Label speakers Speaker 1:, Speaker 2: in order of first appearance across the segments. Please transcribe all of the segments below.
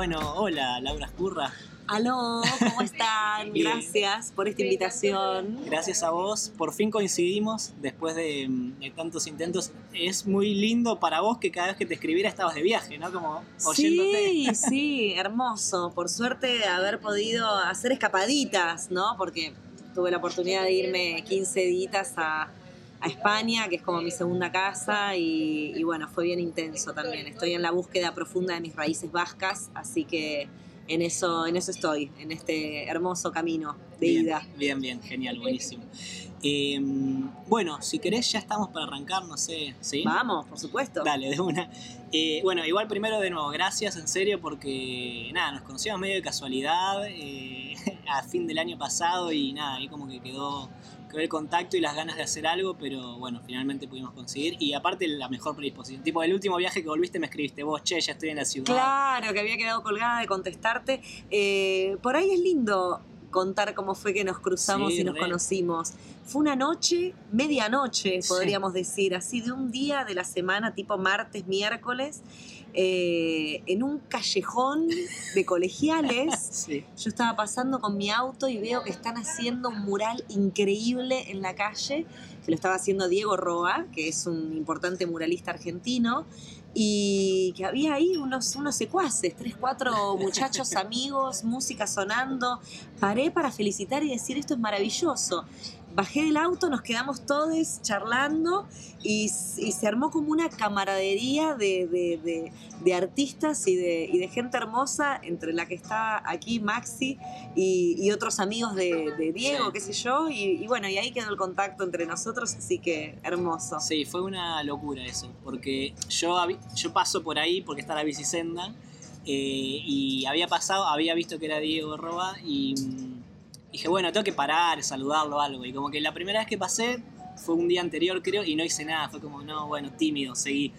Speaker 1: Bueno, hola, Laura Escurra.
Speaker 2: Aló, ¿cómo están? Gracias por esta invitación.
Speaker 1: Gracias a vos. Por fin coincidimos después de, mm, de tantos intentos. Es muy lindo para vos que cada vez que te escribiera estabas de viaje, ¿no? Como oyéndote.
Speaker 2: Sí, sí, hermoso. Por suerte haber podido hacer escapaditas, ¿no? Porque tuve la oportunidad de irme 15 días a, a España, que es como mi segunda casa, y, y bueno, fue bien intenso también. Estoy en la búsqueda profunda de mis raíces vascas, así que en eso, en eso estoy, en este hermoso camino de
Speaker 1: bien,
Speaker 2: ida.
Speaker 1: Bien, bien, genial, buenísimo. Eh, bueno, si querés ya estamos para arrancar, no sé, ¿sí?
Speaker 2: Vamos, por supuesto.
Speaker 1: Dale, de una. Eh, bueno, igual primero de nuevo, gracias en serio porque nada, nos conocimos medio de casualidad eh, a fin del año pasado y nada, ahí como que quedó, quedó el contacto y las ganas de hacer algo, pero bueno, finalmente pudimos conseguir. Y aparte la mejor predisposición. Tipo, el último viaje que volviste me escribiste vos, che, ya estoy en la ciudad.
Speaker 2: Claro, que había quedado colgada de contestarte. Eh, por ahí es lindo contar cómo fue que nos cruzamos
Speaker 1: Sí,
Speaker 2: y nos
Speaker 1: re.
Speaker 2: conocimos. Fue una noche, medianoche,
Speaker 1: Sí.
Speaker 2: podríamos decir, así de un día de la semana, tipo martes, miércoles, eh, en un callejón de colegiales.
Speaker 1: Sí.
Speaker 2: Yo estaba pasando con mi auto y veo que están haciendo un mural increíble en la calle, que lo estaba haciendo Diego Roa, que es un importante muralista argentino, y que había ahí unos, unos secuaces, tres, cuatro muchachos amigos, música sonando. Paré para felicitar y decir esto es maravilloso. Bajé del auto, nos quedamos todos charlando y, se armó como una camaradería de, de- de- de artistas y de, y de gente hermosa, entre la que está aquí Maxi y, y otros amigos de, Diego,
Speaker 1: Sí.
Speaker 2: qué sé yo, y, bueno, y ahí quedó el contacto entre nosotros, así que hermoso.
Speaker 1: Sí, fue una locura eso, porque yo, yo paso por ahí porque está la bicisenda eh, y había pasado, había visto que era Diego Roba y mm, dije, bueno, tengo que parar, saludarlo o algo. Y como que la primera vez que pasé fue un día anterior creo y no hice nada, fue como, no, bueno, tímido, seguí.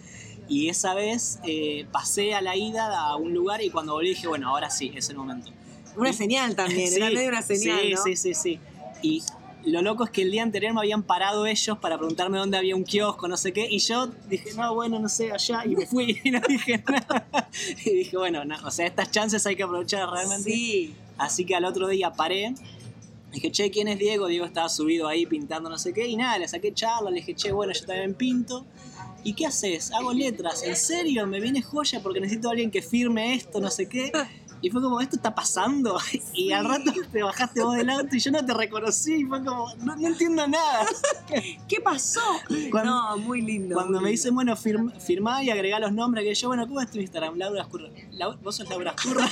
Speaker 1: Y esa vez eh, pasé a la ida a un lugar y cuando volví dije, bueno, ahora sí, es el momento.
Speaker 2: Una señal también, era
Speaker 1: Sí,
Speaker 2: medio una señal,
Speaker 1: sí,
Speaker 2: ¿no?
Speaker 1: sí, sí, sí. Y lo loco es que el día anterior me habían parado ellos para preguntarme dónde había un kiosco, no sé qué, y yo dije, no, bueno, no sé, allá, y me fui y no dije nada. Y dije, bueno, no, o sea, estas chances hay que aprovechar realmente.
Speaker 2: Sí.
Speaker 1: Así que al otro día paré, dije, che, ¿quién es Diego? Diego estaba subido ahí pintando no sé qué, y nada, le saqué charla, le dije, che, bueno, yo también pinto. ¿Y qué haces? Hago letras, ¿en serio? Me viene joya porque necesito a alguien que firme esto, no sé qué. Y fue como, ¿esto está pasando? Y al rato te bajaste vos del auto y yo no te reconocí. Y fue como, no, no entiendo nada.
Speaker 2: ¿Qué pasó?
Speaker 1: Cuando-
Speaker 2: no, muy lindo.
Speaker 1: Cuando
Speaker 2: muy
Speaker 1: me dicen, bueno, firma, firmá y agregá los nombres, que yo, bueno, ¿cómo es tu Instagram? Laura Escurra. Lau- ¿Vos sos Laura Escurra?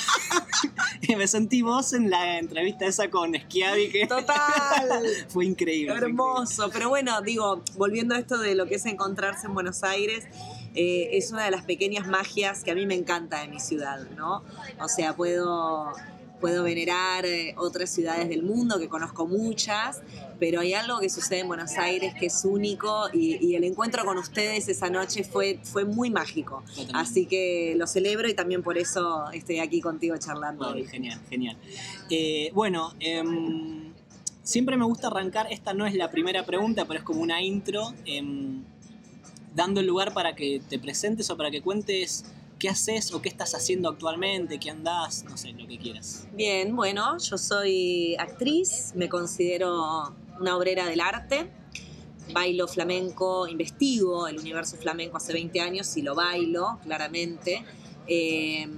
Speaker 1: y me sentí vos en la entrevista esa con Schiavi, que
Speaker 2: Total.
Speaker 1: fue increíble. fue
Speaker 2: Hermoso, pero bueno, digo, volviendo a esto de lo que es encontrarse en Buenos Aires, eh, es una de las pequeñas magias que a mí me encanta de mi ciudad, ¿no? O sea, puedo, puedo venerar eh, otras ciudades del mundo, que conozco muchas, pero hay algo que sucede en Buenos Aires que es único y, y el encuentro con ustedes esa noche fue, fue muy mágico. Así que lo celebro y también por eso estoy aquí contigo charlando
Speaker 1: Bueno,
Speaker 2: hoy.
Speaker 1: genial, genial. Eh, bueno, em, siempre me gusta arrancar, esta no es la primera pregunta, pero es como una intro, em, dando el lugar para que te presentes o para que cuentes qué haces o qué estás haciendo actualmente, qué andás, no sé, lo que quieras.
Speaker 2: Bien, bueno, yo soy actriz, me considero una obrera del arte, bailo flamenco, investigo el universo flamenco hace 20 años y lo bailo, claramente. Eh,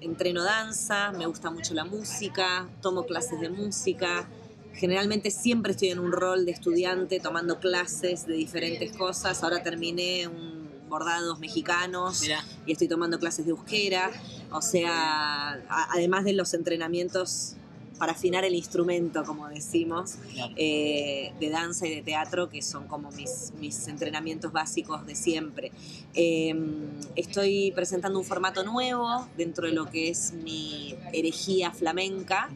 Speaker 2: entreno danza, me gusta mucho la música, tomo clases de música. Generalmente siempre estoy en un rol de estudiante tomando clases de diferentes cosas. Ahora terminé un bordados mexicanos y estoy tomando clases de euskera, o sea, a- además de los entrenamientos para afinar el instrumento, como decimos,
Speaker 1: claro.
Speaker 2: eh, de danza y de teatro, que son como mis, mis entrenamientos básicos de siempre. Eh, estoy presentando un formato nuevo dentro de lo que es mi herejía flamenca.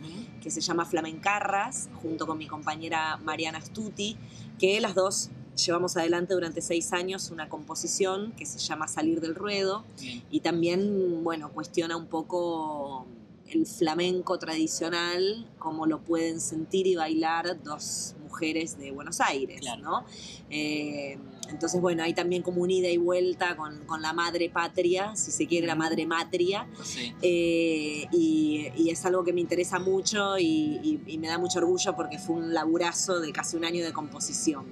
Speaker 2: Que se llama Flamencarras, junto con mi compañera Mariana Stuti, que las dos llevamos adelante durante seis años una composición que se llama Salir del Ruedo y también, bueno, cuestiona un poco el flamenco tradicional, cómo lo pueden sentir y bailar dos mujeres de Buenos Aires,
Speaker 1: Claro.
Speaker 2: ¿no? Eh, entonces, bueno, hay también como una ida y vuelta con, con la madre patria, si se quiere, la madre matria.
Speaker 1: Sí.
Speaker 2: Eh, y, y es algo que me interesa mucho y, y- y me da mucho orgullo porque fue un laburazo de casi un año de composición,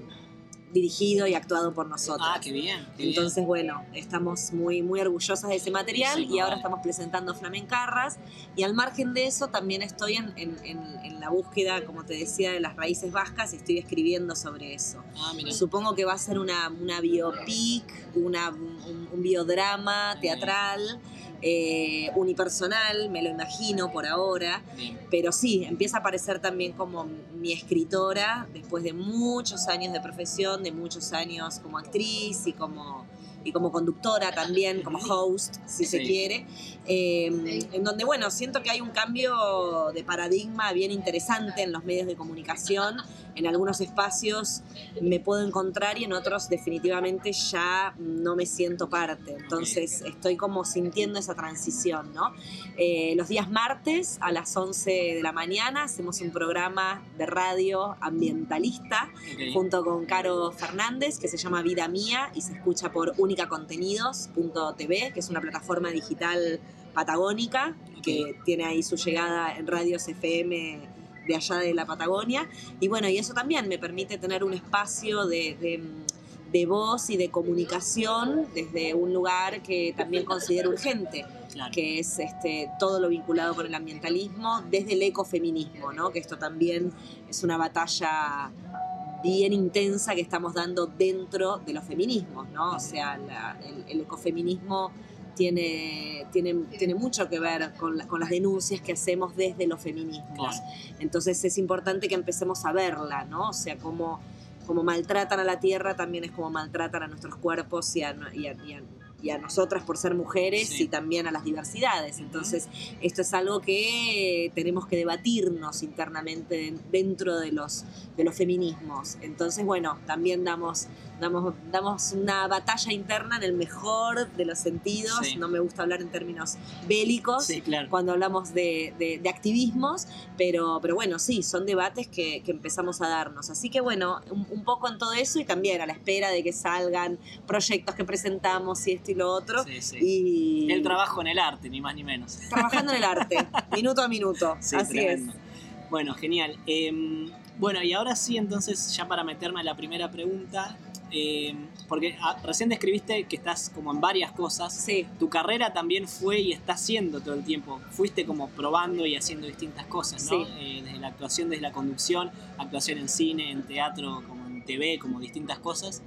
Speaker 2: dirigido y actuado por nosotros.
Speaker 1: Ah, qué bien. qué bien.
Speaker 2: Entonces, bueno, estamos muy, muy orgullosas de ese material
Speaker 1: Sí,
Speaker 2: y
Speaker 1: no,
Speaker 2: ahora
Speaker 1: vale.
Speaker 2: estamos presentando Flamencarras. Y al margen de eso, también estoy en, en- en- en la búsqueda, como te decía, de las raíces vascas y estoy escribiendo sobre eso.
Speaker 1: Ah, mira.
Speaker 2: Supongo que va a ser una, una biopic, una, un, un biodrama
Speaker 1: Ok.
Speaker 2: teatral, eh, unipersonal, me lo imagino por ahora.
Speaker 1: Bien.
Speaker 2: Pero sí, empieza a aparecer también como mi escritora después de muchos años de profesión, de muchos años como actriz y como, y como conductora también, como host, si se quiere. Eh, en donde, bueno, siento que hay un cambio de paradigma bien interesante en los medios de comunicación. En algunos espacios me puedo encontrar y en otros definitivamente ya no me siento parte. Entonces estoy como sintiendo esa transición, ¿no? Eh, los días martes a las 11 de la mañana hacemos un programa de radio ambientalista junto con Caro Fernández que se llama Vida Mía y se escucha por unicacontenidos.tv, que es una plataforma digital patagónica que tiene ahí su llegada en radios FM de allá de la Patagonia. Y bueno, y eso también me permite tener un espacio de, de, de voz y de comunicación desde un lugar que también considero urgente
Speaker 1: Claro.
Speaker 2: que es este, todo lo vinculado con el ambientalismo desde el ecofeminismo, ¿no? que esto también es una batalla bien intensa que estamos dando dentro de los feminismos, ¿no? o sea, la- el, el ecofeminismo tiene, tiene, tiene mucho que ver con, la- con las denuncias que hacemos desde los feminismos.
Speaker 1: Claro.
Speaker 2: Entonces es importante que empecemos a verla, ¿no? O sea, cómo, cómo maltratan a la tierra también es como maltratan a nuestros cuerpos y a, y a- y a- y a nosotras por ser mujeres
Speaker 1: Sí.
Speaker 2: y también a las diversidades. Entonces, esto es algo que tenemos que debatirnos internamente dentro de los, de los feminismos. Entonces, bueno, también damos, damos, damos una batalla interna en el mejor de los sentidos.
Speaker 1: Sí.
Speaker 2: No me gusta hablar en términos bélicos
Speaker 1: Sí, claro.
Speaker 2: cuando hablamos de, de- de activismos, pero, pero bueno, sí, son debates que, que empezamos a darnos. Así que bueno, un, un poco en todo eso y también a la espera de que salgan proyectos que presentamos y esto y lo otro.
Speaker 1: Sí, sí.
Speaker 2: Y
Speaker 1: El trabajo en el arte, ni más ni menos.
Speaker 2: trabajando en el arte, minuto a minuto.
Speaker 1: Sí,
Speaker 2: Así
Speaker 1: tremendo.
Speaker 2: es.
Speaker 1: Bueno, genial. Eh, bueno, y ahora sí, entonces, ya para meterme a la primera pregunta, eh, porque ah, recién describiste que estás como en varias cosas.
Speaker 2: Sí,
Speaker 1: Tu carrera también fue y está haciendo todo el tiempo. Fuiste como probando y haciendo distintas cosas, ¿no?
Speaker 2: Sí.
Speaker 1: Eh, desde la actuación, desde la conducción, actuación en cine, en teatro, como en TV, como distintas cosas.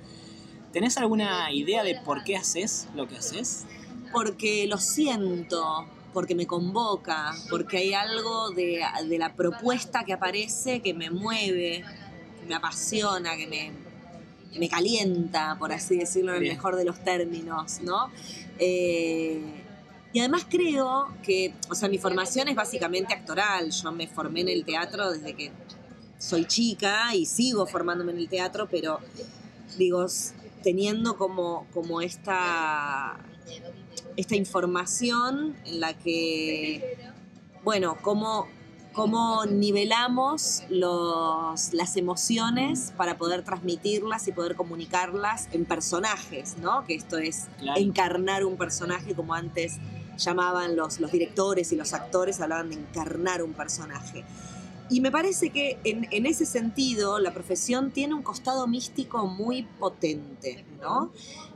Speaker 1: ¿Tenés alguna idea de por qué haces lo que haces?
Speaker 2: porque lo siento, porque me convoca, porque hay algo de, de la propuesta que aparece que me mueve, que me apasiona, que me, me calienta, por así decirlo en el
Speaker 1: Bien.
Speaker 2: mejor de los términos, ¿no? Eh, y además creo que, o sea, mi formación es básicamente actoral. Yo me formé en el teatro desde que soy chica y sigo formándome en el teatro, pero digo, teniendo como, como esta, esta información en la que, bueno, cómo, cómo nivelamos los, las emociones para poder transmitirlas y poder comunicarlas en personajes, ¿no? Que esto es
Speaker 1: Claro.
Speaker 2: encarnar un personaje como antes llamaban los, los directores y los actores, hablaban de encarnar un personaje. Y me parece que en, en ese sentido la profesión tiene un costado místico muy potente, ¿no?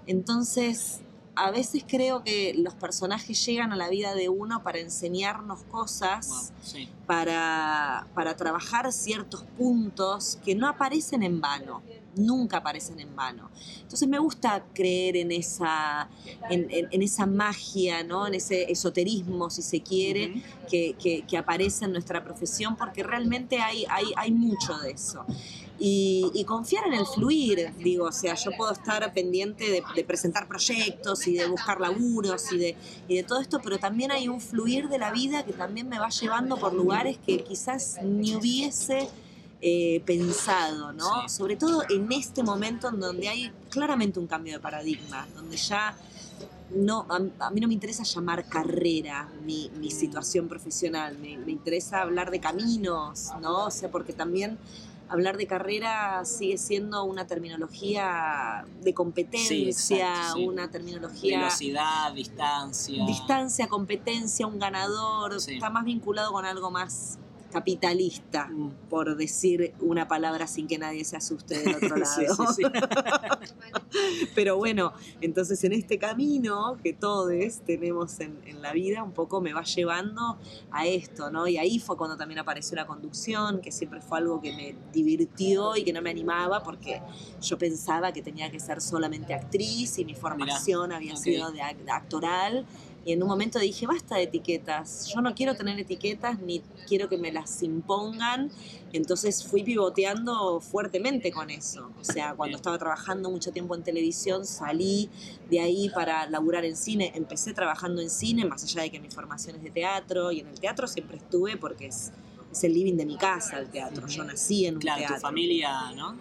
Speaker 2: Entonces, a veces creo que los personajes llegan a la vida de uno para enseñarnos cosas,
Speaker 1: Wow, sí.
Speaker 2: para, para trabajar ciertos puntos que no aparecen en vano, nunca aparecen en vano. Entonces me gusta creer en esa, en, en- en esa magia, ¿no? en ese esoterismo, si se quiere, que, que- que aparece en nuestra profesión, porque realmente hay, hay, hay mucho de eso. Y, y confiar en el fluir, digo, o sea, yo puedo estar pendiente de, de presentar proyectos y de buscar laburos y de, y de todo esto, pero también hay un fluir de la vida que también me va llevando por lugares que quizás ni hubiese eh, pensado, ¿no? Sobre todo en este momento en donde hay claramente un cambio de paradigma, donde ya no, a, mí no me interesa llamar carrera mi, mi situación profesional, me, me, interesa hablar de caminos, ¿no? O sea, porque también hablar de carrera sigue siendo una terminología de competencia, una terminología...
Speaker 1: Velocidad, distancia.
Speaker 2: Distancia, competencia, un ganador, está más vinculado con algo más capitalista, mm. por decir una palabra sin que nadie se asuste del otro lado. Pero bueno, entonces en este camino que todos tenemos en, la vida, un poco me va llevando a esto, ¿no? Y ahí fue cuando también apareció la conducción, que siempre fue algo que me divirtió y que no me animaba porque yo pensaba que tenía que ser solamente actriz y mi formación había sido de actoral y en un momento dije, basta de etiquetas, yo no quiero tener etiquetas ni quiero que me las impongan. Entonces fui pivoteando fuertemente con eso. O sea, cuando estaba trabajando mucho tiempo en televisión, salí de ahí para laburar en cine. Empecé trabajando en cine, más allá de que mi formación es de teatro, y en el teatro siempre estuve porque es, es el living de mi casa, el teatro. Yo nací en un
Speaker 1: claro,
Speaker 2: teatro.
Speaker 1: tu familia, ¿no?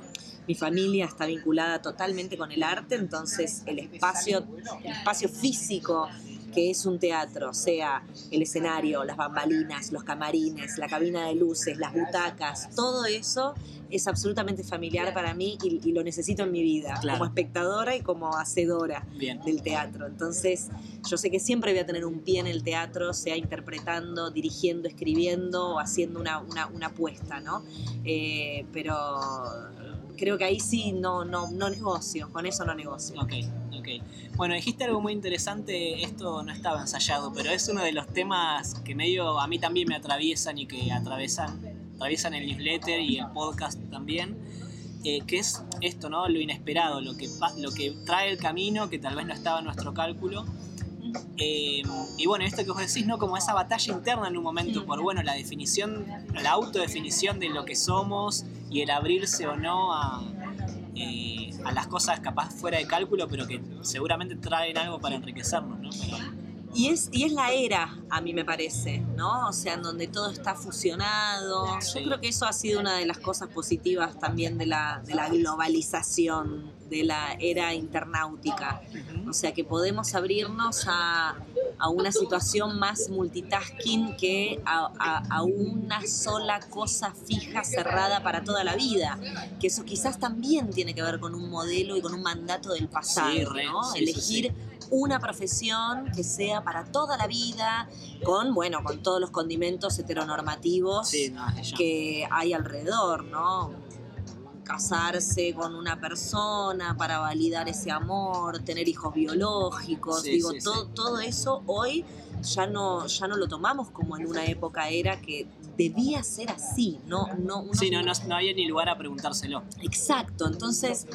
Speaker 2: mi familia está vinculada totalmente con el arte, entonces el espacio, el espacio físico que es un teatro, sea el escenario, las bambalinas, los camarines, la cabina de luces, las butacas, todo eso es absolutamente familiar para mí y, lo necesito en mi vida, como espectadora y como hacedora del teatro. Entonces, yo sé que siempre voy a tener un pie en el teatro, sea interpretando, dirigiendo, escribiendo o haciendo una, una, apuesta, ¿no? Eh, pero creo que ahí sí no, no, no negocio, con eso no negocio.
Speaker 1: Ok, ok. Bueno, dijiste algo muy interesante, esto no estaba ensayado, pero es uno de los temas que medio a mí también me atraviesan y que atraviesan, atraviesan el newsletter y el podcast también. Eh, que es esto, ¿no? Lo inesperado, lo que, lo que trae el camino, que tal vez no estaba en nuestro cálculo. Eh, y bueno, esto que vos decís, ¿no? Como esa batalla interna en un momento por, bueno, la definición, la autodefinición de lo que somos y el abrirse o no a, eh, a las cosas capaz fuera de cálculo, pero que seguramente traen algo para enriquecernos, ¿no?
Speaker 2: Y es, y es la era, a mí me parece, ¿no? O sea, en donde todo está fusionado. Yo creo que eso ha sido una de las cosas positivas también de la, de la globalización, de la era internautica. O sea, que podemos abrirnos a, a una situación más multitasking que a, a, una sola cosa fija, cerrada para toda la vida. Que eso quizás también tiene que ver con un modelo y con un mandato del pasado, ¿no? Elegir una profesión que sea para toda la vida, con, bueno, con todos los condimentos heteronormativos que hay alrededor, ¿no? Casarse con una persona para validar ese amor, tener hijos biológicos, digo, todo, todo eso hoy ya no, ya no lo tomamos como en una época era que debía ser así, no, no,
Speaker 1: sí, no, no, no había ni lugar a preguntárselo.
Speaker 2: Exacto, entonces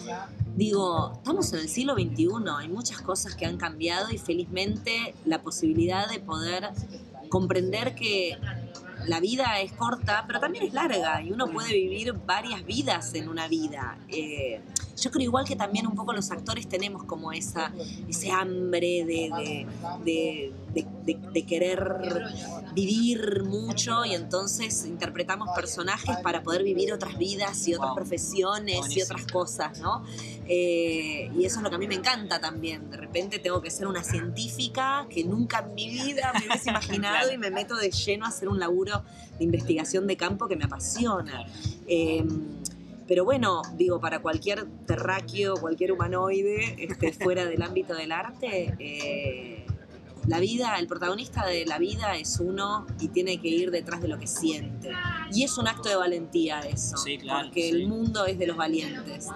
Speaker 2: digo, estamos en el siglo XXI, hay muchas cosas que han cambiado y felizmente la posibilidad de poder comprender que la vida es corta, pero también es larga y uno puede vivir varias vidas en una vida. Eh, yo creo igual que también un poco los actores tenemos como esa, ese hambre de, de, querer vivir mucho y entonces interpretamos personajes para poder vivir otras vidas y otras profesiones y otras cosas, ¿no? Eh, y eso es lo que a mí me encanta también. De repente tengo que ser una científica que nunca en mi vida me hubiese imaginado y me meto de lleno a hacer un laburo de investigación de campo que me apasiona. Em, pero bueno, digo, para cualquier terráqueo, cualquier humanoide este, fuera del ámbito del arte, eh, la vida, el protagonista de la vida es uno y tiene que ir detrás de lo que siente. Y es un acto de valentía eso, porque el mundo es de los valientes.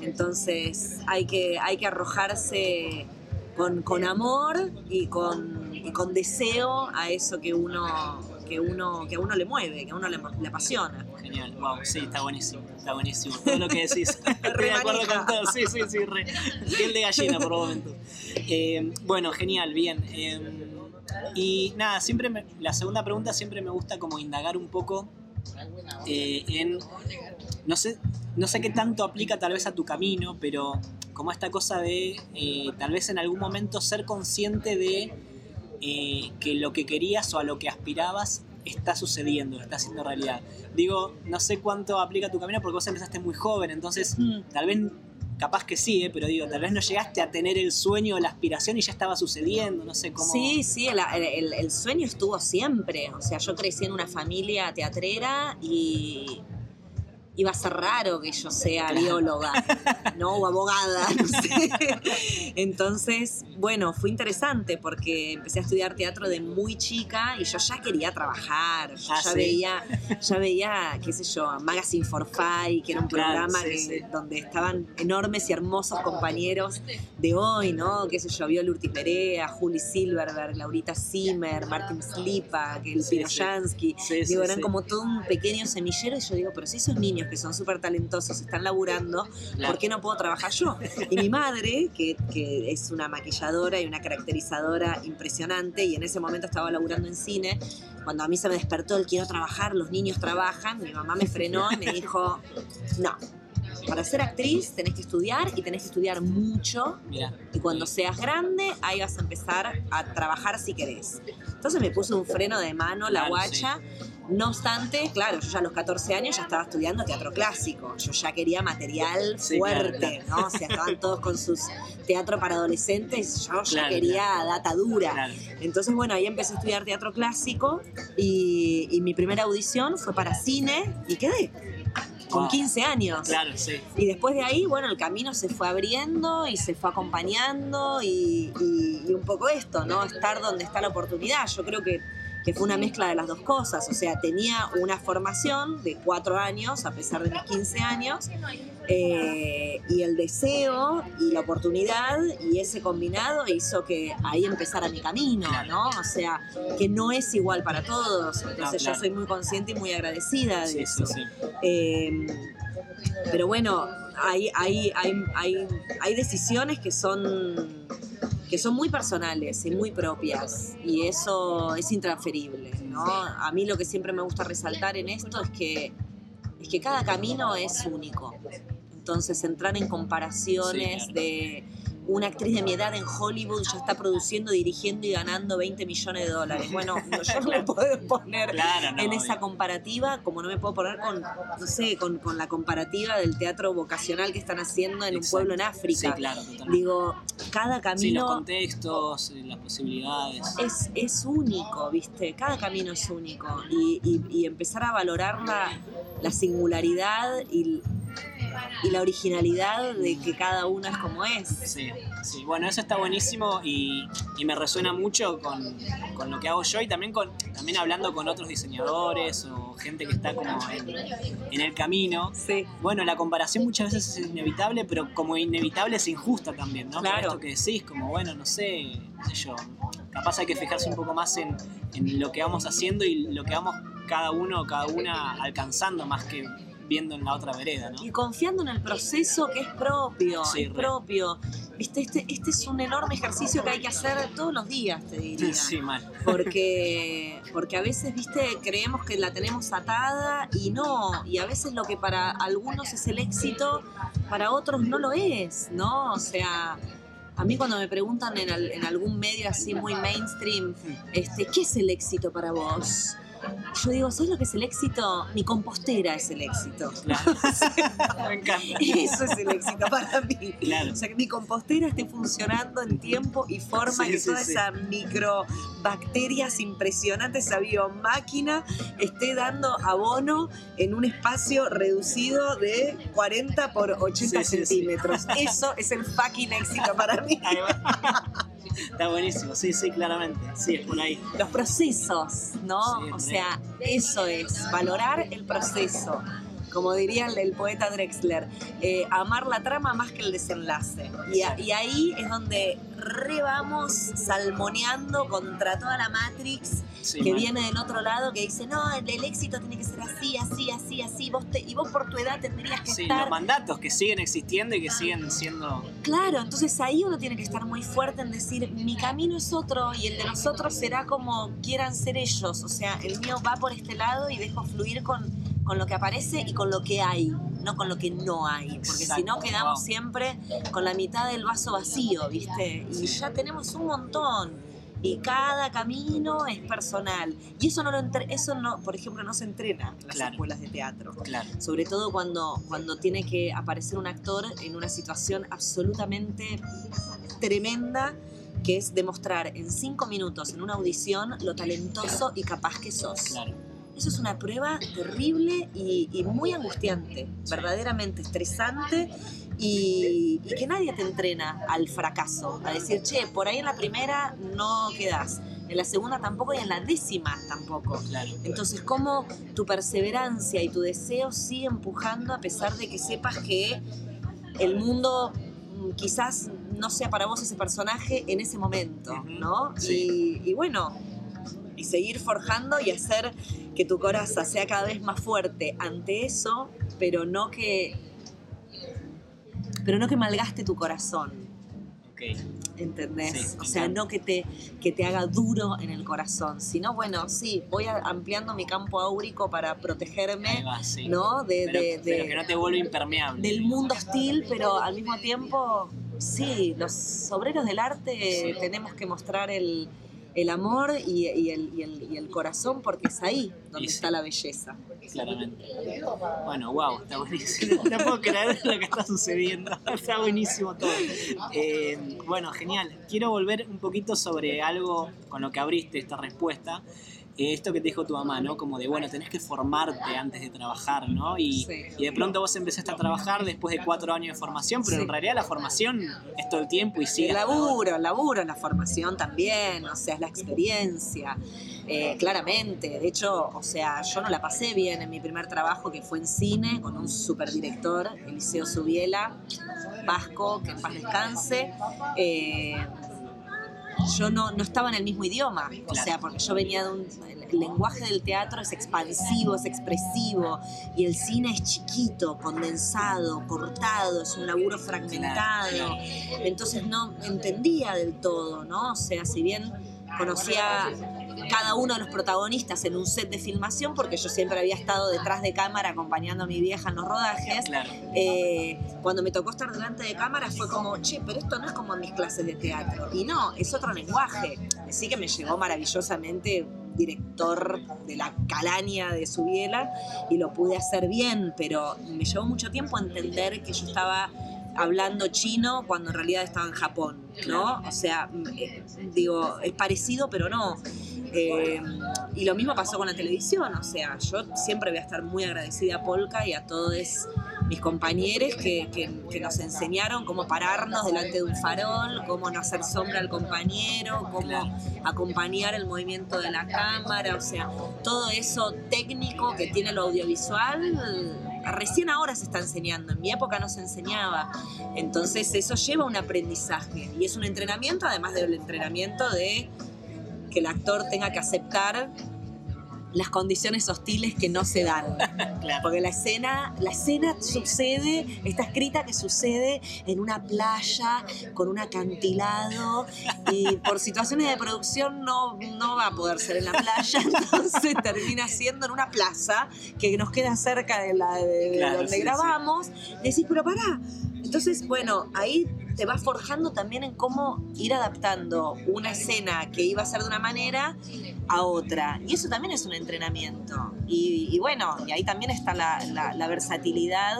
Speaker 2: Entonces hay que, hay que arrojarse con, con amor y con, y con deseo a eso que uno que uno, que a uno le mueve, que a uno le, apasiona.
Speaker 1: Genial, wow, sí, está buenísimo, está buenísimo. Todo lo que decís, estoy de acuerdo con todo, sí, sí, sí, re, piel de gallina por momentos. Eh, bueno, genial, bien. Eh, y nada, siempre la segunda pregunta siempre me gusta como indagar un poco eh, en, no sé, no sé qué tanto aplica tal vez a tu camino, pero como esta cosa de tal vez en algún momento ser consciente de eh, que lo que querías o a lo que aspirabas está sucediendo, está haciendo realidad. Digo, no sé cuánto aplica tu camino porque vos empezaste muy joven, entonces mm. tal vez capaz que sí, ¿eh? pero digo, tal vez no llegaste a tener el sueño o la aspiración y ya estaba sucediendo, no sé cómo.
Speaker 2: Sí, sí, el, el- el sueño estuvo siempre. O sea, yo crecí en una familia teatrera y iba a ser raro que yo sea bióloga, ¿no? O abogada, no sé. Entonces, bueno, fue interesante porque empecé a estudiar teatro de muy chica y yo ya quería trabajar. Yo
Speaker 1: Ah,
Speaker 2: ya
Speaker 1: sí.
Speaker 2: veía, ya veía, qué sé yo, Magazine for Five, que era un
Speaker 1: Claro,
Speaker 2: programa
Speaker 1: sí,
Speaker 2: que-
Speaker 1: sí.
Speaker 2: donde estaban enormes y hermosos compañeros de hoy, ¿no? Qué sé yo, Viola Urtiz Berea, Juli Silverberg, Laurita Zimmer, Martin Slipa, que el
Speaker 1: sí,
Speaker 2: Digo, eran como todo un pequeño semillero y yo digo, pero si esos niños que son súper talentosos están laburando. ¿por qué no puedo trabajar yo? Y mi madre, que, que es una maquilladora y una caracterizadora impresionante, y en ese momento estaba laburando en cine, cuando a mí se me despertó el quiero trabajar, los niños trabajan, mi mamá me frenó y me dijo, no, para ser actriz tenés que estudiar y tenés que estudiar mucho
Speaker 1: Mira.
Speaker 2: y cuando seas grande, ahí vas a empezar a trabajar si querés. Entonces me puse un freno de mano, la guacha. No obstante, claro, yo ya a los 14 años ya estaba estudiando teatro clásico. Yo ya quería material
Speaker 1: Sí, claro,
Speaker 2: fuerte, ¿no? O sea, estaban todos con sus teatro para adolescentes. Yo ya
Speaker 1: Claro,
Speaker 2: quería data dura. Entonces, bueno, ahí empecé a estudiar teatro clásico y, y mi primera audición fue para cine y quedé. Con
Speaker 1: Wow.
Speaker 2: 15 años.
Speaker 1: Claro, sí.
Speaker 2: Y después de ahí, bueno, el camino se fue abriendo y se fue acompañando y, y- y un poco esto, ¿no? Estar donde está la oportunidad. Yo creo que, que fue una mezcla de las dos cosas. O sea, tenía una formación de cuatro años, a pesar de mis 15 años, eh, y el deseo y la oportunidad y ese combinado hizo que ahí empezara mi camino, ¿no? O sea, que no es igual para todos. Entonces
Speaker 1: claro.
Speaker 2: yo soy muy consciente y muy agradecida de
Speaker 1: Sí,
Speaker 2: eso.
Speaker 1: sí, sí.
Speaker 2: Eh, pero bueno, hay, hay, hay, hay, hay decisiones que son, que son muy personales y muy propias y eso es intransferible. ¿no? A mí lo que siempre me gusta resaltar en esto es que, es que cada camino es único. Entonces entrar en comparaciones
Speaker 1: Sí, claro.
Speaker 2: de una actriz de mi edad en Hollywood ya está produciendo, dirigiendo y ganando 20 millones de dólares. Bueno, no, yo no me puedo poner
Speaker 1: Claro, no,
Speaker 2: en esa comparativa, como no me puedo poner con, no sé, con, con la comparativa del teatro vocacional que están haciendo en un pueblo en África.
Speaker 1: Sí, claro, totalmente.
Speaker 2: Digo, cada
Speaker 1: Sí, los
Speaker 2: camino
Speaker 1: contextos, las posibilidades.
Speaker 2: es, es único, ¿viste? Cada camino es único. Y, y- y empezar a valorar la, la singularidad y, y la originalidad de que cada uno es como es.
Speaker 1: Sí, sí, bueno, eso está buenísimo y, y me resuena mucho con, con lo que hago yo y también, con, también hablando con otros diseñadores o gente que está como en, en el camino.
Speaker 2: Sí.
Speaker 1: Bueno, la comparación muchas veces es inevitable, pero como inevitable es injusta también, ¿no? Por
Speaker 2: Claro.
Speaker 1: esto que decís, como bueno, no sé, qué sé yo, capaz hay que fijarse un poco más en, en lo que vamos haciendo y lo que vamos cada uno, cada una alcanzando más que viendo en la otra vereda, ¿no?
Speaker 2: Y confiando en el proceso que es propio,
Speaker 1: Sí,
Speaker 2: es
Speaker 1: re.
Speaker 2: propio. Viste, este, este es un enorme ejercicio que hay que hacer todos los días, te diría.
Speaker 1: Sí, mal.
Speaker 2: Porque, porque a veces, viste, creemos que la tenemos atada y no. Y a veces lo que para algunos es el éxito, para otros no lo es, ¿no? O sea, a mí cuando me preguntan en, al- en algún medio así muy mainstream, este, ¿qué es el éxito para vos? Yo digo, ¿sabes lo que es el éxito? Mi compostera es el éxito.
Speaker 1: Claro. Me encanta.
Speaker 2: Eso es el éxito para mí.
Speaker 1: Claro.
Speaker 2: O sea, que mi compostera esté funcionando en tiempo y forma,
Speaker 1: Sí,
Speaker 2: que
Speaker 1: sí,
Speaker 2: toda
Speaker 1: sí.
Speaker 2: esa microbacterias impresionantes, esa biomáquina, esté dando abono en un espacio reducido de 40 por 80
Speaker 1: Sí, sí, sí.
Speaker 2: centímetros. Eso es el fucking éxito para mí.
Speaker 1: Está buenísimo, sí, sí, claramente. Sí, es por ahí.
Speaker 2: Los procesos, ¿no?
Speaker 1: Sí,
Speaker 2: o sea, eso es, valorar el proceso. Como diría el, el poeta Drexler, eh, amar la trama más que el desenlace. Y, a- y ahí es donde re vamos salmoneando contra toda la Matrix
Speaker 1: Sí,
Speaker 2: que viene del otro lado que dice, no, el, el éxito tiene que ser así, así, así, así. Vos te- y vos por tu edad tendrías que
Speaker 1: Sí,
Speaker 2: estar
Speaker 1: los mandatos que siguen existiendo y que siguen siendo.
Speaker 2: Claro, entonces ahí uno tiene que estar muy fuerte en decir, mi camino es otro y el de los otros será como quieran ser ellos. O sea, el mío va por este lado y dejo fluir con, con lo que aparece y con lo que hay, no con lo que no hay. Porque si no quedamos
Speaker 1: wow.
Speaker 2: siempre con la mitad del vaso vacío, ¿viste? Y ya tenemos un montón. y cada camino es personal. Y eso no lo entre- eso no, por ejemplo, no se entrena en las
Speaker 1: Claro.
Speaker 2: escuelas de teatro.
Speaker 1: Claro.
Speaker 2: Sobre todo cuando, cuando tiene que aparecer un actor en una situación absolutamente tremenda, que es demostrar en cinco minutos en una audición lo talentoso y capaz que sos.
Speaker 1: Claro.
Speaker 2: Eso es una prueba terrible y, y muy angustiante, verdaderamente estresante y, y que nadie te entrena al fracaso, a decir, che, por ahí en la primera no quedás, en la segunda tampoco y en la décima tampoco.
Speaker 1: Claro.
Speaker 2: Entonces, cómo tu perseverancia y tu deseo sigue empujando a pesar de que sepas que el mundo mm, quizás no sea para vos ese personaje en ese momento, ¿no?
Speaker 1: sí.
Speaker 2: Y, y bueno, y seguir forjando y hacer que tu coraza sea cada vez más fuerte ante eso, pero no que pero no que malgaste tu corazón.
Speaker 1: Ok.
Speaker 2: ¿Entendés?
Speaker 1: Sí,
Speaker 2: o sea, no que te, que te haga duro en el corazón, sino, bueno, sí, voy a- ampliando mi campo áurico para protegerme,
Speaker 1: va, sí.
Speaker 2: ¿no? De,
Speaker 1: Pero,
Speaker 2: de-
Speaker 1: pero
Speaker 2: de-
Speaker 1: que no te vuelva impermeable.
Speaker 2: del mundo hostil, pero al mismo tiempo, sí, los obreros del arte tenemos que mostrar el, el amor y, y el, y el- y el corazón porque es ahí donde
Speaker 1: sí.
Speaker 2: está la belleza.
Speaker 1: Claramente. Bueno, wow, está buenísimo. No puedo creer lo que está sucediendo. Está buenísimo todo. Eh, bueno, genial. Quiero volver un poquito sobre algo con lo que abriste esta respuesta. Eh, esto que te dijo tu mamá, ¿no? Como de, bueno, tenés que formarte antes de trabajar, ¿no? Y,
Speaker 2: Sí.
Speaker 1: y de pronto vos empezaste a trabajar después de cuatro años de formación, pero
Speaker 2: Sí.
Speaker 1: en realidad la formación es todo el tiempo y sigue.
Speaker 2: El laburo, el laburo, la formación también, o sea, es la experiencia, eh, claramente. De hecho, o sea, yo no la pasé bien en mi primer trabajo, que fue en cine, con un superdirector, Eliseo Subiela, vasco, que en paz descanse. Eh, yo no, no estaba en el mismo idioma, o sea, porque yo venía de un... El lenguaje del teatro es expansivo, es expresivo, y el cine es chiquito, condensado, cortado, es un laburo fragmentado. Entonces no entendía del todo, ¿no? O sea, si bien conocía cada uno de los protagonistas en un set de filmación, porque yo siempre había estado detrás de cámara acompañando a mi vieja en los rodajes,
Speaker 1: Claro,
Speaker 2: eh, cuando me tocó estar delante de cámara fue como, che, pero esto no es como en mis clases de teatro. Y no, es otro lenguaje. Así que me llegó maravillosamente director de la calaña de Subiela y lo pude hacer bien, pero me llevó mucho tiempo entender que yo estaba hablando chino cuando en realidad estaba en Japón, ¿no? O sea, eh, digo, es parecido, pero no. Eh, y lo mismo pasó con la televisión, o sea, yo siempre voy a estar muy agradecida a Polka y a todos mis compañeros que, que- que nos enseñaron cómo pararnos delante de un farol, cómo no hacer sombra al compañero, cómo acompañar el movimiento de la cámara, o sea, todo eso técnico que tiene lo audiovisual, recién ahora se está enseñando, en mi época no se enseñaba, entonces eso lleva un aprendizaje y es un entrenamiento, además del entrenamiento de que el actor tenga que aceptar las condiciones hostiles que no se dan.
Speaker 1: claro.
Speaker 2: Porque la escena, la escena sucede, está escrita que sucede en una playa con un acantilado y por situaciones de producción no, no va a poder ser en la playa, entonces termina siendo en una plaza que nos queda cerca de, la, de
Speaker 1: Claro,
Speaker 2: donde
Speaker 1: sí,
Speaker 2: grabamos. Decís, pero pará. Entonces, bueno, ahí te vas forjando también en cómo ir adaptando una escena que iba a ser de una manera a otra. Y eso también es un entrenamiento. Y, y bueno, y ahí también está la, la- la versatilidad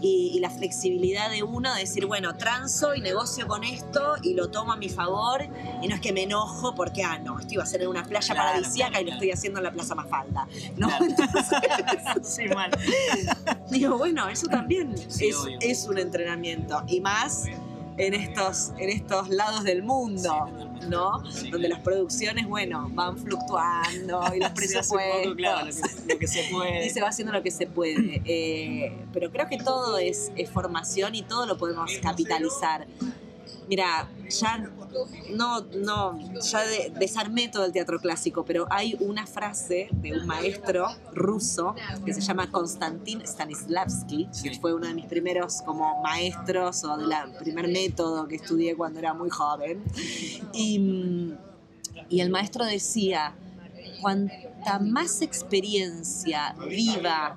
Speaker 2: y, y la flexibilidad de uno de decir, bueno, transo y negocio con esto y lo tomo a mi favor. Y no es que me enojo porque, ah, no, esto iba a ser en una playa
Speaker 1: Claro,
Speaker 2: paradisíaca
Speaker 1: claro,
Speaker 2: y lo
Speaker 1: claro.
Speaker 2: estoy haciendo en la Plaza Mafalda. ¿no? Entonces,
Speaker 1: Sí, mal.
Speaker 2: digo, bueno, eso también
Speaker 1: Sí,
Speaker 2: es,
Speaker 1: obvio.
Speaker 2: es un entrenamiento. Y más en estos, en estos lados del mundo.
Speaker 1: Sí.
Speaker 2: ¿no?
Speaker 1: Sí.
Speaker 2: Donde las producciones, bueno, van fluctuando y los presupuestos.
Speaker 1: claro, lo que, lo que se puede.
Speaker 2: Y se va haciendo lo que se puede. Eh, pero creo que todo es, es formación y todo lo podemos capitalizar. Mira, ya no, no, ya de- desarmé todo el teatro clásico, pero hay una frase de un maestro ruso que se llama Konstantin Stanislavski, que fue uno de mis primeros como maestros o del primer método que estudié cuando era muy joven. Y, y el maestro decía, cuanta más experiencia viva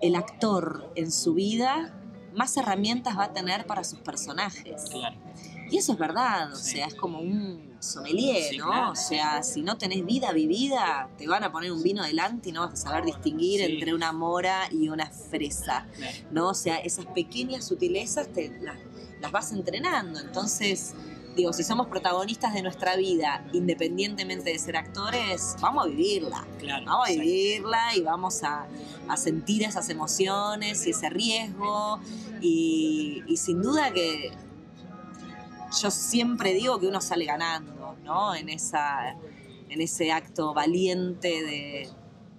Speaker 2: el actor en su vida, más herramientas va a tener para sus personajes.
Speaker 1: Claro.
Speaker 2: Y eso es verdad, o
Speaker 1: Sí.
Speaker 2: sea, es como un sommelier,
Speaker 1: Sí,
Speaker 2: ¿no?
Speaker 1: claro,
Speaker 2: o sea, si no tenés vida vivida, te van a poner un vino delante y no vas a saber distinguir
Speaker 1: Sí.
Speaker 2: entre una mora y una fresa,
Speaker 1: Claro.
Speaker 2: ¿no? O sea, esas pequeñas sutilezas te, las, las vas entrenando. Entonces, digo, si somos protagonistas de nuestra vida, independientemente de ser actores, vamos a vivirla.
Speaker 1: Claro,
Speaker 2: Vamos a vivirla y vamos a, a sentir esas emociones y ese riesgo. Y, y sin duda que yo siempre digo que uno sale ganando, ¿no? En, esa, en ese acto valiente de,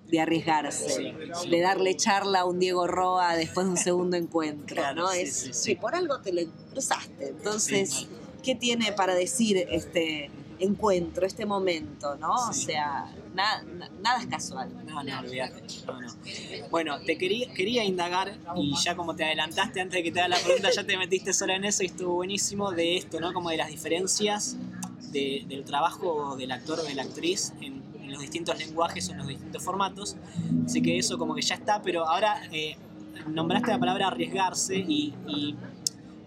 Speaker 2: de arriesgarse,
Speaker 1: Sí, sí.
Speaker 2: de darle charla a un Diego Roa después de un segundo encuentro,
Speaker 1: Claro,
Speaker 2: ¿no?
Speaker 1: sí,
Speaker 2: es,
Speaker 1: sí, sí.
Speaker 2: "Che, por algo te lo cruzaste. Entonces, ¿qué tiene para decir este encuentro, este momento, ¿no? O sea, na- na- nada es casual.
Speaker 1: No, no, olvídate. No, no. Bueno, te quería, quería indagar, y ya como te adelantaste antes de que te haga la pregunta, ya te metiste sola en eso y estuvo buenísimo de esto, ¿no? Como de las diferencias de- del trabajo del actor o de la actriz en, en los distintos lenguajes o en los distintos formatos. Así que eso como que ya está, pero ahora eh, nombraste la palabra arriesgarse y, y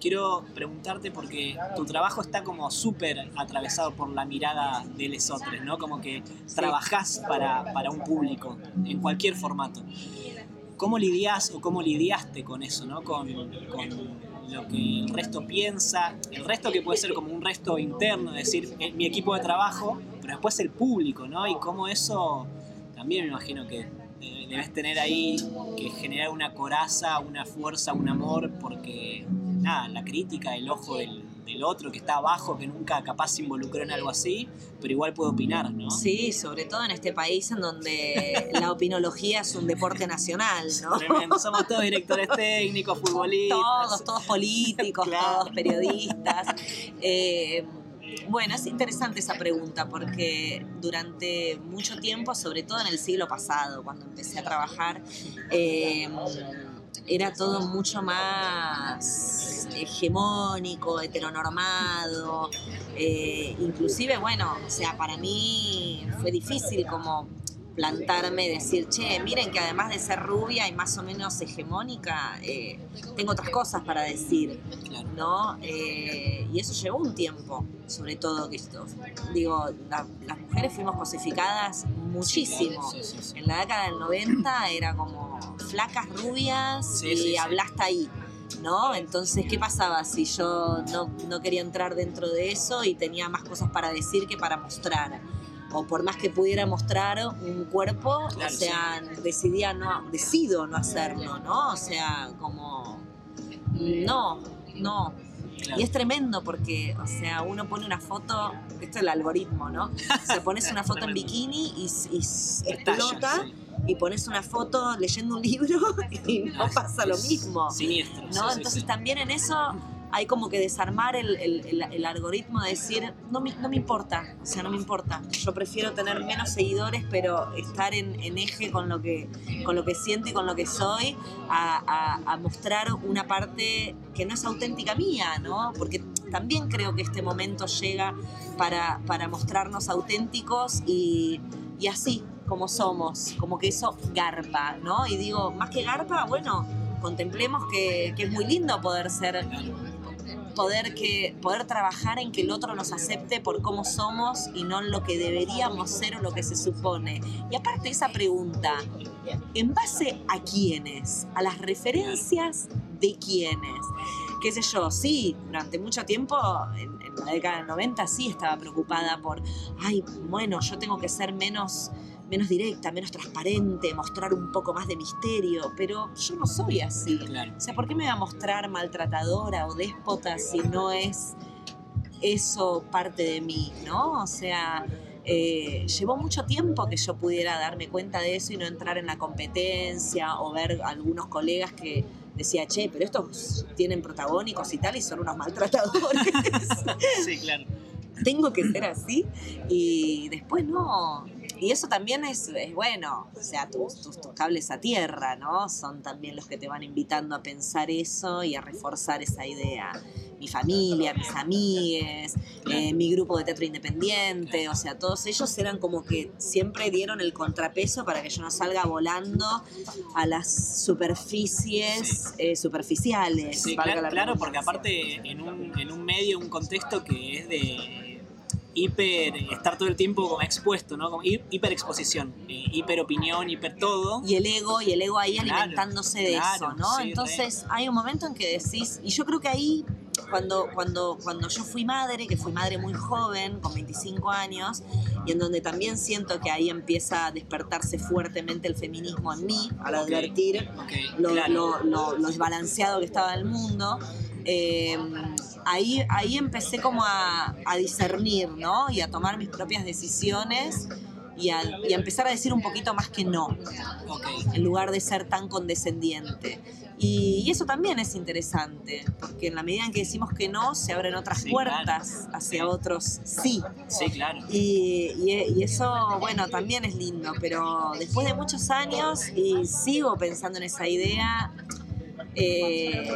Speaker 1: quiero preguntarte porque tu trabajo está como súper atravesado por la mirada de lesotres, ¿no? Como que trabajás para, para un público en cualquier formato. ¿Cómo lidias o cómo lidiaste con eso, ¿no? Con, con lo que el resto piensa, el resto que puede ser como un resto interno, es decir, eh, mi equipo de trabajo, pero después el público, ¿no? Y cómo eso también me imagino que debes tener ahí que generar una coraza, una fuerza, un amor, porque nada, la crítica, el ojo del, del otro que está abajo, que nunca capaz se involucró en algo así, pero igual puede opinar, ¿no?
Speaker 2: Sí, sobre todo en este país en donde la opinología es un deporte nacional, ¿no?
Speaker 1: Tremendo. Somos todos directores técnicos, futbolistas.
Speaker 2: Todos, todos políticos,
Speaker 1: Claro.
Speaker 2: todos periodistas. Eh, bueno, es interesante esa pregunta porque durante mucho tiempo, sobre todo en el siglo pasado, cuando empecé a trabajar, eh, era todo mucho más hegemónico, heteronormado. eh, inclusive, bueno, o sea, para mí fue difícil como plantarme y decir, che, miren que además de ser rubia y más o menos hegemónica, eh, tengo otras cosas para decir. ¿no? Eh, y eso llevó un tiempo, sobre todo que esto, digo, la- las mujeres fuimos cosificadas muchísimo.
Speaker 1: Sí, sí, sí.
Speaker 2: En la década del 90 era como flacas rubias y hablaste ahí. ¿No? Entonces, ¿qué pasaba si yo no, no quería entrar dentro de eso y tenía más cosas para decir que para mostrar? O por más que pudiera mostrar un cuerpo,
Speaker 1: Claro,
Speaker 2: o sea, decidía no, decido no hacerlo, ¿no? O sea, como, no, no.
Speaker 1: Claro.
Speaker 2: Y es tremendo porque, o sea, uno pone una foto, esto es el algoritmo, ¿no? O sea, pones una foto en bikini y, explota y pones una foto leyendo un libro y no pasa lo mismo.
Speaker 1: Siniestro.
Speaker 2: ¿no?
Speaker 1: sí, sí,
Speaker 2: Entonces
Speaker 1: sí.
Speaker 2: también en eso hay como que desarmar el, algoritmo de decir, no me, no me importa, o sea, no me importa. Yo prefiero tener menos seguidores, pero estar en, en eje con lo, que, con lo que siento y con lo que soy, a, a- mostrar una parte que no es auténtica mía, ¿no? Porque también creo que este momento llega para, para mostrarnos auténticos y, y así como somos, como que eso garpa, ¿no? Y digo, más que garpa, bueno, contemplemos que, que es muy lindo poder ser. Poder que poder trabajar en que el otro nos acepte por cómo somos y no lo que deberíamos ser o lo que se supone. Y aparte esa pregunta, ¿en base a quiénes? A las referencias de quiénes. Qué sé yo, sí, durante mucho tiempo, en, en la década del 90 sí estaba preocupada por, ay, bueno, yo tengo que ser menos menos directa, menos transparente, mostrar un poco más de misterio, pero yo no soy así.
Speaker 1: Claro.
Speaker 2: O sea, ¿por qué me va a mostrar maltratadora o déspota si no es eso parte de mí, ¿no? O sea, eh, llevó mucho tiempo que yo pudiera darme cuenta de eso y no entrar en la competencia o ver algunos colegas que decía, che, pero estos tienen protagónicos y tal y son unos maltratadores.
Speaker 1: Sí, claro.
Speaker 2: Tengo que ser así. Y después no. Y eso también es, es bueno, o sea, tus, tus, tus cables a tierra, ¿no? Son también los que te van invitando a pensar eso y a reforzar esa idea mi familia, mis amigues, eh, mi grupo de teatro independiente, o sea, todos ellos eran como que siempre dieron el contrapeso para que yo no salga volando a las superficies eh, superficiales.
Speaker 1: Sí, claro,
Speaker 2: la
Speaker 1: claro, porque aparte en un, en un medio, un contexto que es de hiper, estar todo el tiempo como expuesto, ¿no? Como hi- hiperexposición, eh, hiperopinión, hiper todo.
Speaker 2: Y el ego, y el ego ahí
Speaker 1: Claro,
Speaker 2: alimentándose de
Speaker 1: claro,
Speaker 2: eso, ¿no?
Speaker 1: sí,
Speaker 2: Entonces hay un momento en que decís, y yo creo que ahí, cuando, cuando, cuando yo fui madre, que fui madre muy joven, con 25 años, y en donde también siento que ahí empieza a despertarse fuertemente el feminismo en mí, al
Speaker 1: Ok.
Speaker 2: advertir
Speaker 1: Ok,
Speaker 2: lo,
Speaker 1: claro.
Speaker 2: lo- lo- lo desbalanceado que estaba el mundo. Eh, ahí, ahí empecé como a, a discernir, ¿no? Y a tomar mis propias decisiones y a, y a empezar a decir un poquito más que no,
Speaker 1: Ok.
Speaker 2: en lugar de ser tan condescendiente. Y, y eso también es interesante, porque en la medida en que decimos que no, se abren otras
Speaker 1: Sí,
Speaker 2: puertas
Speaker 1: claro.
Speaker 2: hacia
Speaker 1: Sí.
Speaker 2: otros sí.
Speaker 1: Sí, claro.
Speaker 2: Y, y- y eso, bueno, también es lindo, pero después de muchos años y sigo pensando en esa idea, eh,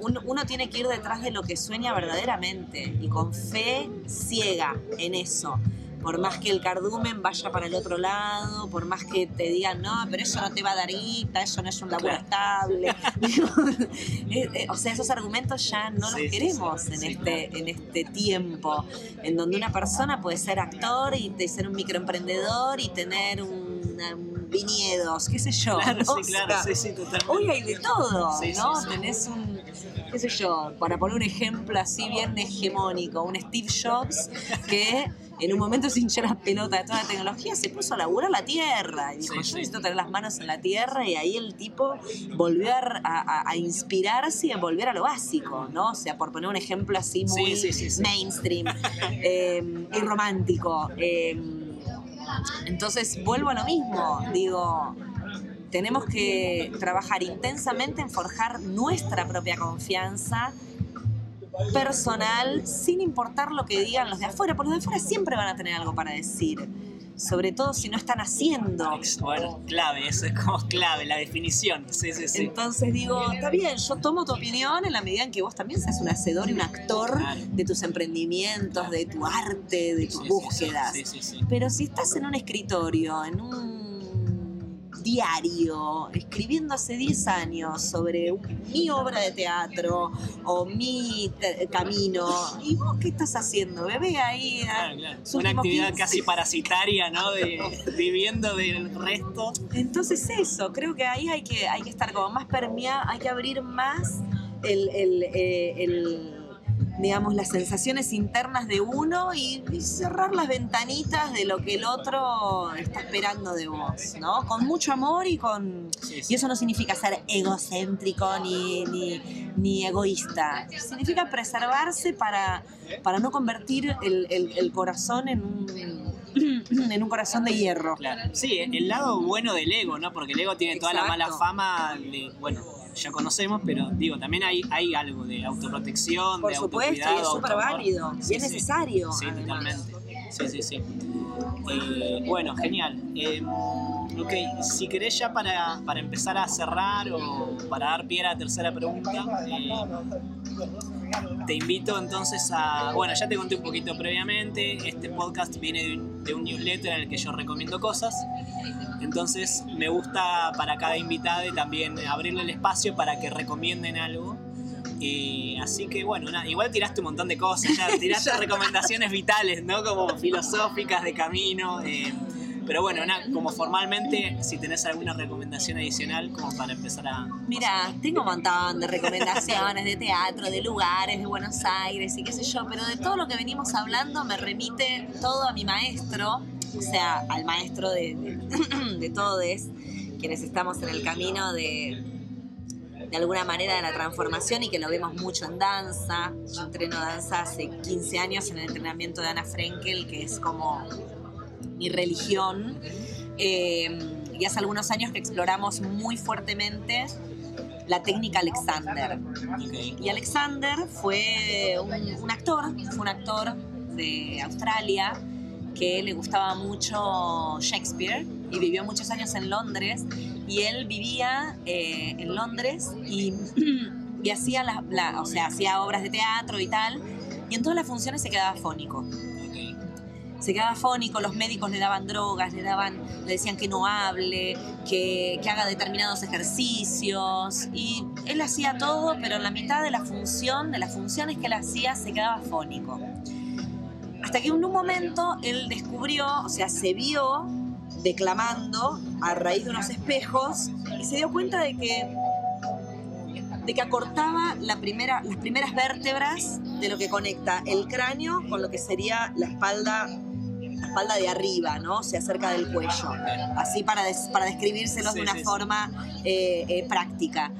Speaker 2: uno, uno tiene que ir detrás de lo que sueña verdaderamente y con fe ciega en eso. Por más que el cardumen vaya para el otro lado, por más que te digan, no, pero eso no te va a dar guita, eso no es un laburo
Speaker 1: Claro.
Speaker 2: estable. Eh, eh, o sea, esos argumentos ya no
Speaker 1: Sí,
Speaker 2: los queremos
Speaker 1: sí,
Speaker 2: en, este, en este tiempo en donde una persona puede ser actor y ser un microemprendedor y tener un viñedos, qué sé yo.
Speaker 1: Claro,
Speaker 2: ¿no?
Speaker 1: sí, claro,
Speaker 2: O sea,
Speaker 1: sí, sí, totalmente.
Speaker 2: Hoy hay de todo,
Speaker 1: Sí,
Speaker 2: ¿no?
Speaker 1: sí.
Speaker 2: Tenés un, qué sé yo, para poner un ejemplo así bien hegemónico, un Steve Jobs que en un momento se hinchó la pelota de toda la tecnología, se puso a laburar la tierra y dijo,
Speaker 1: Sí,
Speaker 2: yo
Speaker 1: sí.
Speaker 2: necesito tener las manos en la tierra y ahí el tipo volvió a, a- a inspirarse y a volver a lo básico, ¿no? O sea, por poner un ejemplo así muy
Speaker 1: sí.
Speaker 2: mainstream eh, y romántico. eh, entonces vuelvo a lo mismo, digo, tenemos que trabajar intensamente en forjar nuestra propia confianza personal sin importar lo que digan los de afuera, porque los de afuera siempre van a tener algo para decir, sobre todo si no están haciendo.
Speaker 1: Bueno, clave, eso es como clave, la definición. Sí, sí, sí.
Speaker 2: Entonces digo, está bien, yo tomo tu opinión en la medida en que vos también seas un hacedor y un actor
Speaker 1: Claro.
Speaker 2: de tus emprendimientos, de tu arte, de tus búsquedas.
Speaker 1: Sí, sí, sí.
Speaker 2: Pero si estás en un escritorio, en un diario, escribiendo hace 10 años sobre mi obra de teatro o mi te- camino, ¿y vos qué estás haciendo, bebé? Ahí, ah,
Speaker 1: Claro, claro. Una actividad
Speaker 2: 15.
Speaker 1: casi parasitaria, ¿no? De, viviendo del resto.
Speaker 2: Entonces eso, creo que ahí hay que, hay que estar como más permeado, hay que abrir más el, el, eh, el, digamos, las sensaciones internas de uno y, y cerrar las ventanitas de lo que el otro está esperando de vos, ¿no? Con mucho amor y con...
Speaker 1: Sí, sí.
Speaker 2: Y eso no significa ser egocéntrico ni, ni, ni egoísta. Significa preservarse para, para no convertir el, el- el corazón en un, en un corazón de hierro.
Speaker 1: Claro. Sí, el lado bueno del ego, ¿no? Porque el ego tiene toda la mala fama de, bueno, ya conocemos, pero digo, también hay, hay algo de autoprotección,
Speaker 2: Por
Speaker 1: de
Speaker 2: supuesto, y es súper válido.
Speaker 1: Sí,
Speaker 2: y es necesario.
Speaker 1: Sí, totalmente. Sí, sí, sí. Eh, bueno, genial. Eh, ok, si querés ya para, para empezar a cerrar o para dar pie a la tercera pregunta, eh, te invito entonces a... Bueno, ya te conté un poquito previamente, este podcast viene de un, de un newsletter en el que yo recomiendo cosas. Entonces me gusta para cada invitado también abrirle el espacio para que recomienden algo. Eh, así que bueno, nada, igual tiraste un montón de cosas, ya tiraste recomendaciones vitales, ¿no? Como filosóficas de camino. eh, pero bueno, nada, como formalmente, si tenés alguna recomendación adicional, como para empezar a...
Speaker 2: Mira, tengo un montón de recomendaciones de teatro, de lugares, de Buenos Aires y qué sé yo, pero de todo lo que venimos hablando me remite todo a mi maestro, o sea, al maestro de, de, de todos, quienes estamos en el camino de, de alguna manera de la transformación y que lo vemos mucho en danza. Yo entreno danza hace 15 años en el entrenamiento de Ana Frenkel, que es como mi religión. Eh, y hace algunos años que exploramos muy fuertemente la técnica Alexander. Y Alexander fue un, un actor, fue un actor de Australia que le gustaba mucho Shakespeare y vivió muchos años en Londres y él vivía eh, en Londres y, y hacía, la, la- o sea, hacía obras de teatro y tal y en todas las funciones se quedaba fónico. Se quedaba fónico, los médicos le daban drogas, le daban, le decían que no hable, que, que haga determinados ejercicios. Y él hacía todo, pero en la mitad de la función, de las funciones que él hacía, se quedaba fónico. Hasta que en un momento él descubrió, o sea, se vio declamando a raíz de unos espejos y se dio cuenta de que de que acortaba las primeras vértebras de lo que conecta el cráneo con lo que sería la espalda, la espalda de arriba, ¿no? O sea, cerca del cuello. Así para, des- para describírselos
Speaker 1: Sí,
Speaker 2: de una
Speaker 1: sí,
Speaker 2: forma eh, eh, práctica.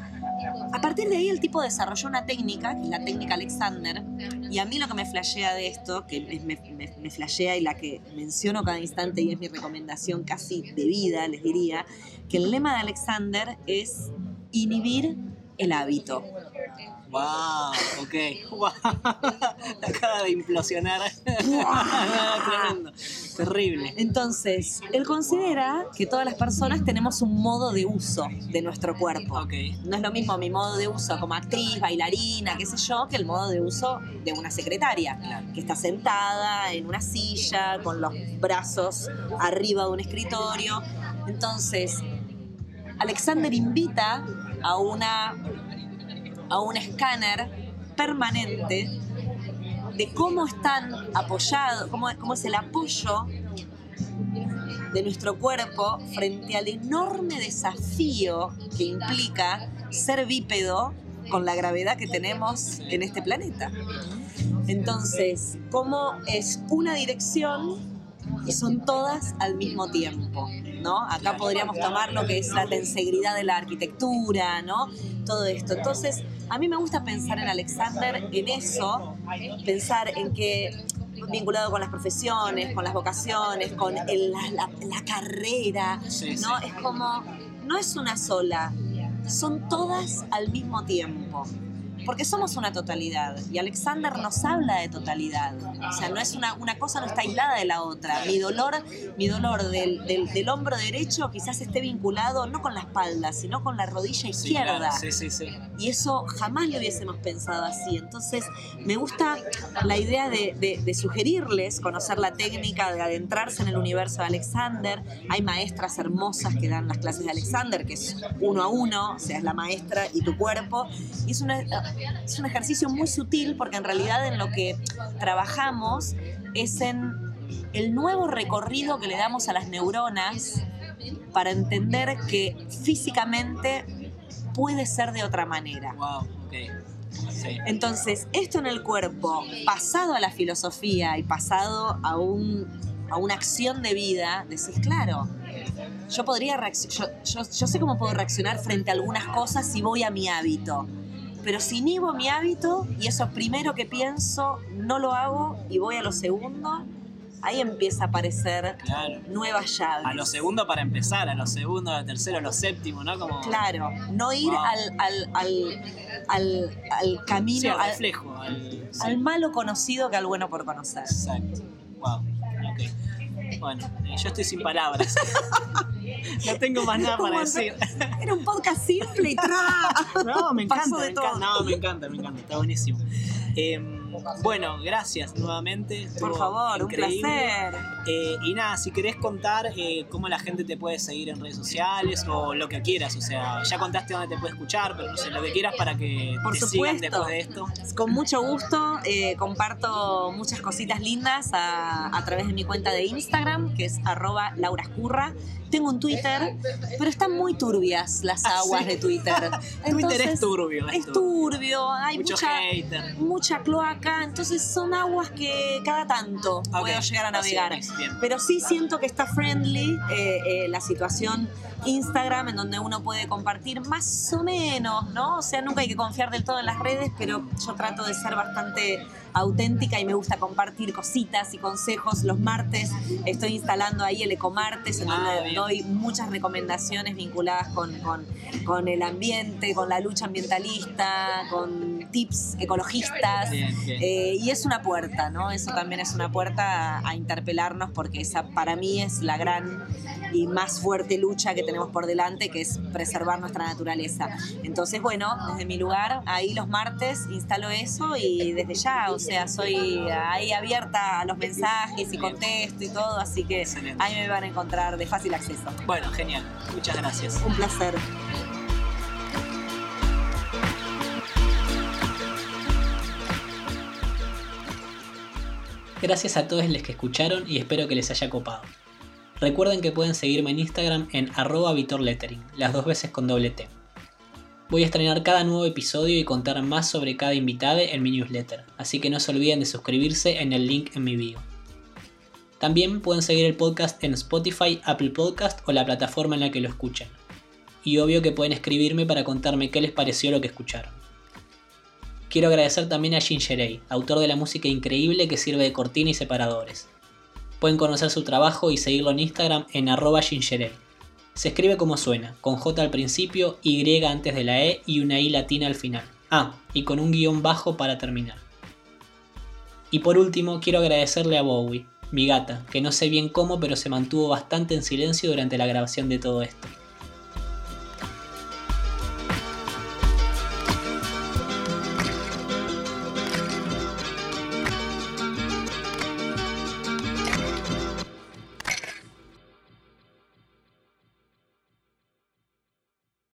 Speaker 2: A partir de ahí el tipo desarrolló una técnica, que es la técnica Alexander, y a mí lo que me flashea de esto, que me, me- me- me flashea y la que menciono cada instante y es mi recomendación casi de vida, les diría, que el lema de Alexander es inhibir el hábito.
Speaker 1: Wow, ok. Wow. Acaba de implosionar. Tremendo. Terrible.
Speaker 2: Entonces, él considera que todas las personas tenemos un modo de uso de nuestro cuerpo.
Speaker 1: Ok.
Speaker 2: No es lo mismo mi modo de uso como actriz, bailarina, qué sé yo, que el modo de uso de una secretaria,
Speaker 1: Claro.
Speaker 2: que está sentada en una silla, con los brazos arriba de un escritorio. Entonces, Alexander invita a una a un escáner permanente de cómo están apoyados, cómo, cómo es el apoyo de nuestro cuerpo frente al enorme desafío que implica ser bípedo con la gravedad que tenemos en este planeta. Entonces, cómo es una dirección y son todas al mismo tiempo, ¿no? Acá podríamos tomar lo que es la tensegridad de la arquitectura, ¿no? Todo esto. Entonces, a mí me gusta pensar en Alexander en eso, pensar en que vinculado con las profesiones, con las vocaciones, con el- la, la- la carrera,
Speaker 1: Sí,
Speaker 2: ¿no?
Speaker 1: sí.
Speaker 2: Es como, no es una sola, son todas al mismo tiempo. Porque somos una totalidad y Alexander nos habla de totalidad. O sea, no es una, una cosa no está aislada de la otra. Mi dolor, mi dolor del, del- del hombro derecho quizás esté vinculado no con la espalda, sino con la rodilla
Speaker 1: Sí,
Speaker 2: izquierda.
Speaker 1: claro. Sí, sí, sí.
Speaker 2: Y eso jamás lo hubiésemos pensado así. Entonces, me gusta la idea de, de- de sugerirles conocer la técnica, de adentrarse en el universo de Alexander. Hay maestras hermosas que dan las clases de Alexander, que es uno a uno, o sea, es la maestra y tu cuerpo. Y es, una- es un ejercicio muy sutil porque en realidad en lo que trabajamos es en el nuevo recorrido que le damos a las neuronas para entender que físicamente puede ser de otra manera.
Speaker 1: Wow, ok. Sí.
Speaker 2: Entonces, esto en el cuerpo, pasado a la filosofía y pasado a, un, a una acción de vida, decís, claro, yo podría reaccionar, yo, yo- yo sé cómo puedo reaccionar frente a algunas cosas si voy a mi hábito. Pero si inhibo mi hábito y eso primero que pienso, no lo hago y voy a lo segundo, ahí empieza a aparecer
Speaker 1: Claro.
Speaker 2: nuevas llaves.
Speaker 1: A lo segundo para empezar, a lo segundo, a lo tercero, a lo séptimo, ¿no? Como
Speaker 2: Claro, no ir
Speaker 1: Wow.
Speaker 2: al, al, al, al, al camino,
Speaker 1: sí, al reflejo. Al, sí.
Speaker 2: al malo conocido que al bueno por conocer.
Speaker 1: Exacto. Wow. Bueno, eh, yo estoy sin palabras. no tengo más nada para
Speaker 2: ¿Cómo
Speaker 1: decir.
Speaker 2: Era un podcast simple y tra.
Speaker 1: No, me encanta, me encanta. No, me encanta, me encanta. Está buenísimo. Em, bueno, gracias nuevamente.
Speaker 2: Por favor,
Speaker 1: increíble.
Speaker 2: un placer.
Speaker 1: Eh, y nada, si querés contar eh, cómo la gente te puede seguir en redes sociales o lo que quieras, o sea, ya contaste dónde te puede escuchar, pero no sé, lo que quieras para que
Speaker 2: Por
Speaker 1: te sigan
Speaker 2: supuesto.
Speaker 1: después de esto.
Speaker 2: Con mucho gusto eh, comparto muchas cositas lindas a, a través de mi cuenta de Instagram, que es arroba laurascurra. Tengo un Twitter, pero están muy turbias las
Speaker 1: Ah,
Speaker 2: aguas
Speaker 1: sí.
Speaker 2: de Twitter.
Speaker 1: Twitter es turbio.
Speaker 2: Es turbio, hay
Speaker 1: Mucho
Speaker 2: mucha,
Speaker 1: hater.
Speaker 2: mucha cloaca, entonces son aguas que cada tanto puedo llegar a navegar.
Speaker 1: así es, bien.
Speaker 2: Pero sí siento que está friendly eh, eh, la situación Instagram, en donde uno puede compartir más o menos, ¿no? O sea, nunca hay que confiar del todo en las redes, pero yo trato de ser bastante auténtica y me gusta compartir cositas y consejos. Los martes estoy instalando ahí el Ecomartes, en
Speaker 1: Ah,
Speaker 2: donde doy muchas recomendaciones vinculadas con, con, con el ambiente, con la lucha ambientalista, con tips ecologistas.
Speaker 1: Bien.
Speaker 2: Eh, y es una puerta, ¿no? Eso también es una puerta a, a, interpelarnos porque esa para mí es la gran y más fuerte lucha que tenemos por delante, que es preservar nuestra naturaleza. Entonces, bueno, desde mi lugar, ahí los martes instalo eso y desde ya, o sea, soy ahí abierta a los mensajes y contesto y todo, así que ahí me van a encontrar de fácil acceso.
Speaker 1: Bueno, genial. Muchas gracias.
Speaker 2: Un placer.
Speaker 1: Gracias a todos los que escucharon y espero que les haya copado. Recuerden que pueden seguirme en Instagram en arroba vitorlettering, las dos veces con doble T. Voy a estrenar cada nuevo episodio y contar más sobre cada invitado en mi newsletter, así que no se olviden de suscribirse en el link en mi bio. También pueden seguir el podcast en Spotify, Apple Podcast o la plataforma en la que lo escuchen. Y obvio que pueden escribirme para contarme qué les pareció lo que escucharon. Quiero agradecer también a Ginger autor de la música increíble que sirve de cortina y separadores. Pueden conocer su trabajo y seguirlo en Instagram en arroba. Se escribe como suena, con J al principio, Y antes de la E y una I latina al final. Ah, y con un guion bajo para terminar. Y por último, quiero agradecerle a Bowie, mi gata, que no sé bien cómo, pero se mantuvo bastante en silencio durante la grabación de todo esto.